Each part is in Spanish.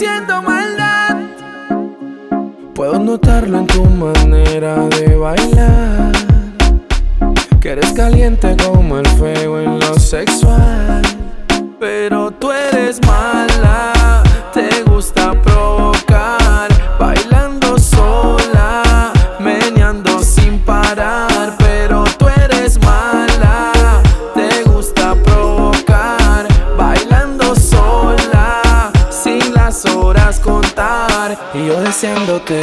haciendo maldad. Puedo notarlo en tu manera de bailar. Que eres caliente como el fuego en lo sexual. Pero tú eres mala, Y yo deseándote.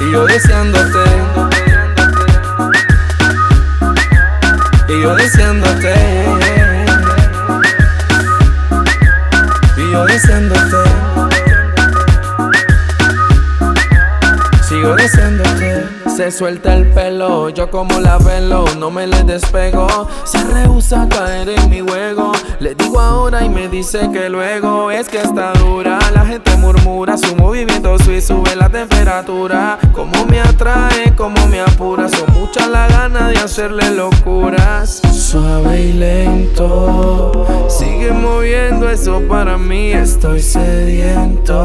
Y yo deseándote. Se suelta el pelo, yo como la velo, no me le despego. Se rehúsa a caer en mi juego. Le digo ahora y me dice que luego es que está dura. La gente murmura su movimiento y sube la temperatura. Como me atrae, como me apura. Son muchas las ganas de hacerle locuras. Suave y lento, sigue moviendo eso para mí. Estoy sediento,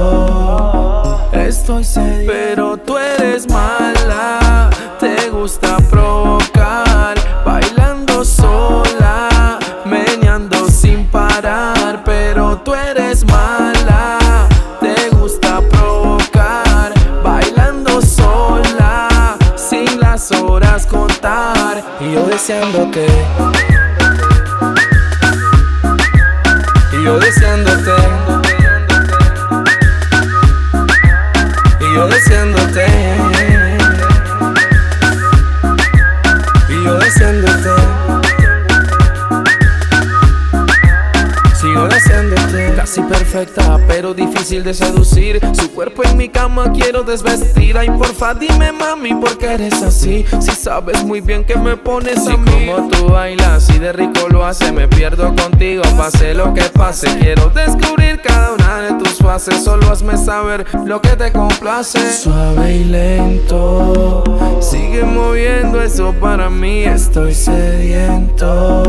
Pero tú eres mala, te gusta provocar. Bailando sola, meneando sin parar. Pero tú eres mala, te gusta provocar. Bailando sola, sin las horas contar. Y yo deseándote. Y yo deseándote. Casi perfecta, pero difícil de seducir. Su cuerpo en mi cama quiero desvestir. Ay, porfa, dime, mami, ¿por qué eres así? Si sabes muy bien que me pones a mí. como tú bailas y de rico lo hace, me pierdo contigo. Pase lo que pase, quiero descubrir cada una de tus fases. Solo hazme saber lo que te complace. Suave y lento, sigue moviendo eso para mí. Estoy sediento.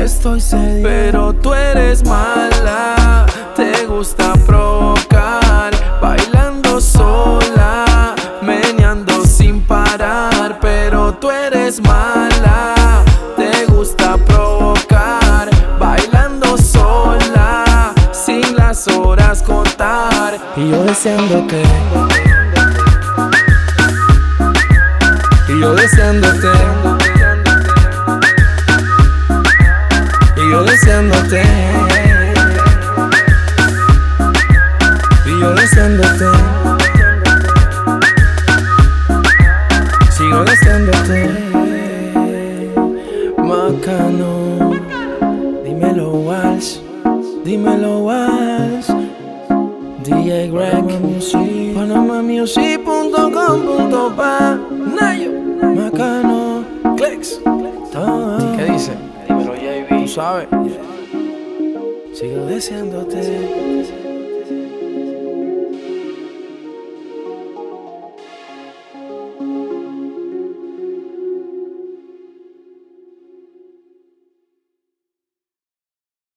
Pero tú eres mala, te gusta provocar. Bailando sola, meneando sin parar. Pero tú eres mala, te gusta provocar. Bailando sola, sin las horas contar. Y yo deseándote. Y yo deseándote. Deseándote. Sigo deseándote. Macano. Dímelo, Walsh. Dímelo, Walsh. DJ Greg. Panamamusic.com.pa. Nayo. Macano. Clicks. ¿Qué dice? Dímelo, JB. Tú sabes. Sigo deseándote.